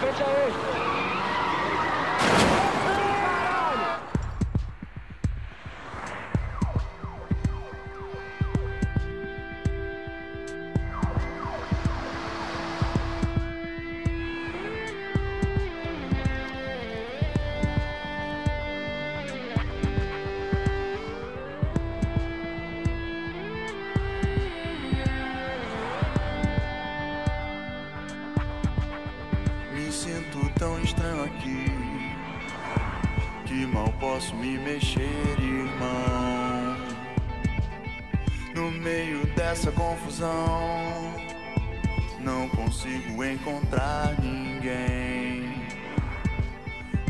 frente aí. Sinto tão estranho aqui que mal posso me mexer, irmão. No meio dessa confusão, não consigo encontrar ninguém.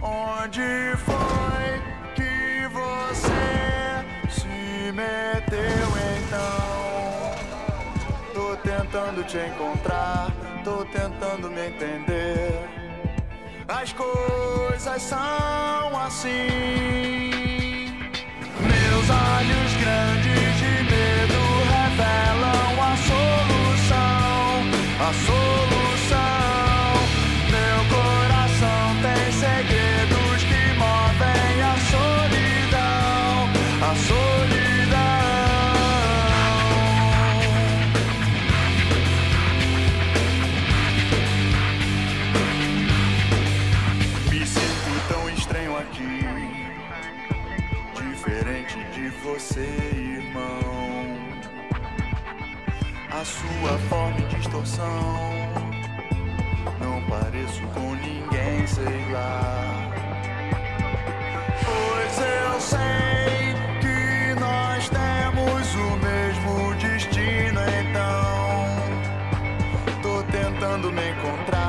Onde foi que você se meteu tentando te encontrar, tô tentando me entender. As coisas são assim. Meus olhos de você, irmão. A sua forma e distorção, não pareço com ninguém, sei lá. Pois eu sei que nós temos o mesmo destino, então. Tô tentando me encontrar,